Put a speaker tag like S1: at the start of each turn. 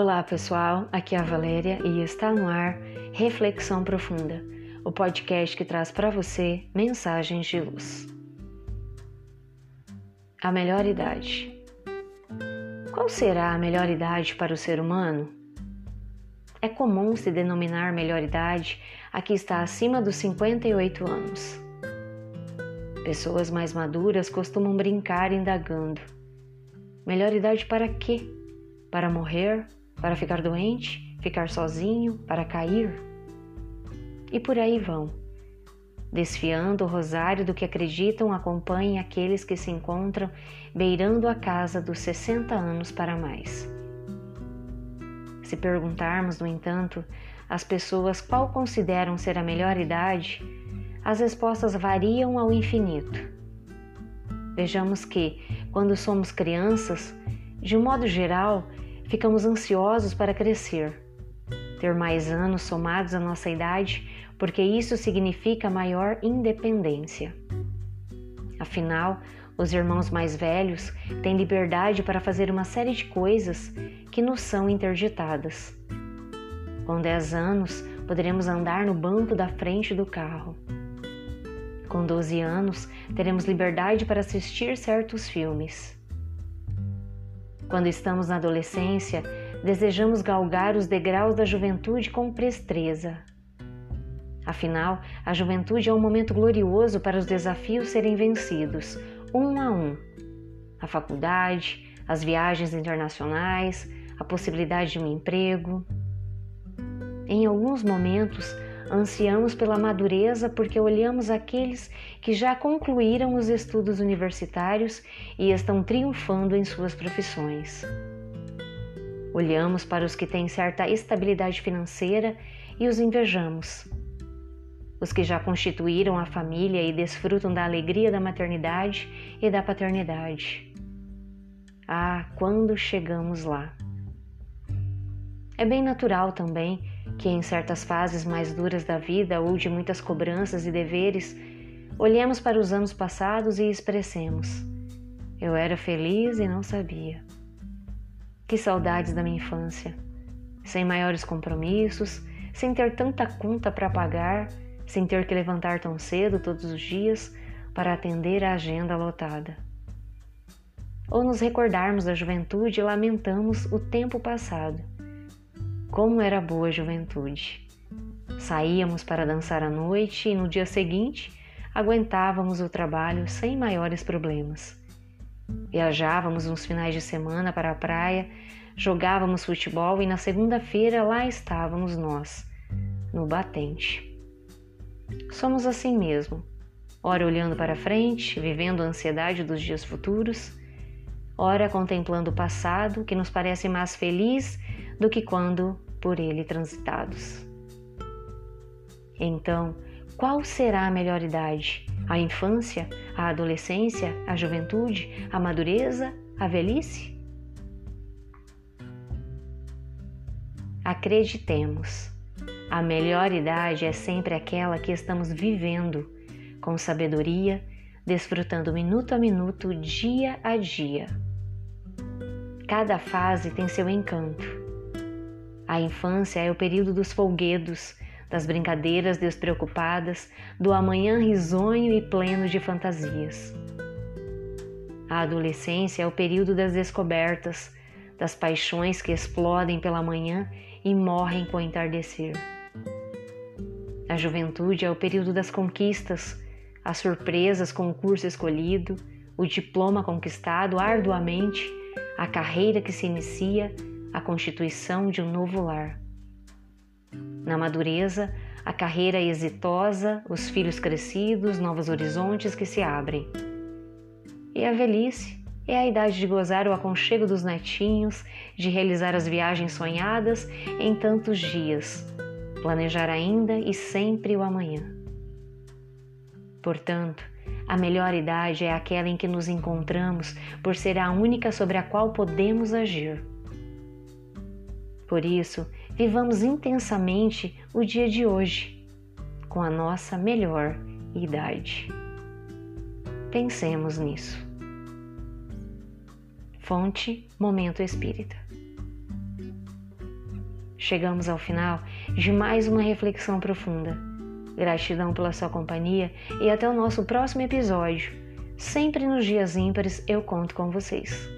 S1: Olá pessoal, aqui é a Valéria e está no ar Reflexão Profunda, o podcast que traz para você mensagens de luz. A melhor idade. Qual será a melhor idade para o ser humano? É comum se denominar melhor idade a que está acima dos 58 anos. Pessoas mais maduras costumam brincar indagando: melhor idade para quê? Para morrer? Para ficar doente? Ficar sozinho? Para cair? E por aí vão. Desfiando o rosário do que acreditam acompanhem aqueles que se encontram beirando a casa dos 60 anos para mais. Se perguntarmos, no entanto, às pessoas qual consideram ser a melhor idade, as respostas variam ao infinito. Vejamos que, quando somos crianças, de um modo geral, ficamos ansiosos para crescer, ter mais anos somados à nossa idade, porque isso significa maior independência. Afinal, os irmãos mais velhos têm liberdade para fazer uma série de coisas que nos são interditadas. Com 10 anos, poderemos andar no banco da frente do carro. Com 12 anos, teremos liberdade para assistir certos filmes. Quando estamos na adolescência, desejamos galgar os degraus da juventude com presteza. Afinal, a juventude é um momento glorioso para os desafios serem vencidos, um a um. A faculdade, as viagens internacionais, a possibilidade de um emprego. Em alguns momentos, ansiamos pela madureza porque olhamos aqueles que já concluíram os estudos universitários e estão triunfando em suas profissões. Olhamos para os que têm certa estabilidade financeira e os invejamos os que já constituíram a família e desfrutam da alegria da maternidade e da paternidade. Ah, quando chegamos lá! É bem natural também que, em certas fases mais duras da vida ou de muitas cobranças e deveres, olhemos para os anos passados e expressemos: Eu era feliz e não sabia. Que saudades da minha infância! Sem maiores compromissos, sem ter tanta conta para pagar sem ter que levantar tão cedo todos os dias para atender a agenda lotada. Ou nos recordarmos da juventude e lamentamos o tempo passado. Como era boa a juventude! Saíamos para dançar à noite e no dia seguinte aguentávamos o trabalho sem maiores problemas. Viajávamos uns finais de semana para a praia, jogávamos futebol e na segunda-feira lá estávamos nós, no batente. Somos assim mesmo, ora olhando para frente, vivendo a ansiedade dos dias futuros, ora contemplando o passado que nos parece mais feliz do que quando por ele transitados. Então, qual será a melhor idade? A infância, a adolescência, a juventude, a madureza, a velhice? Acreditemos a melhor idade é sempre aquela que estamos vivendo com sabedoria, desfrutando minuto a minuto, dia a dia. Cada fase tem seu encanto. A infância é o período dos folguedos, das brincadeiras despreocupadas, do amanhã risonho e pleno de fantasias. A adolescência é o período das descobertas, das paixões que explodem pela manhã e morrem com o entardecer. A juventude é o período das conquistas, as surpresas com o curso escolhido, o diploma conquistado arduamente, a carreira que se inicia, a constituição de um novo lar. Na madureza, a carreira exitosa, os filhos crescidos, novos horizontes que se abrem. E a velhice é a idade de gozar o aconchego dos netinhos, de realizar as viagens sonhadas em tantos dias, planejar ainda e sempre o amanhã. Portanto, a melhor idade é aquela em que nos encontramos por ser a única sobre a qual podemos agir. Por isso, vivamos intensamente o dia de hoje, com a nossa melhor idade. Pensemos nisso. Fonte Momento Espírita. Chegamos ao final de mais uma reflexão profunda. Gratidão pela sua companhia e até o nosso próximo episódio. Sempre nos dias ímpares eu conto com vocês.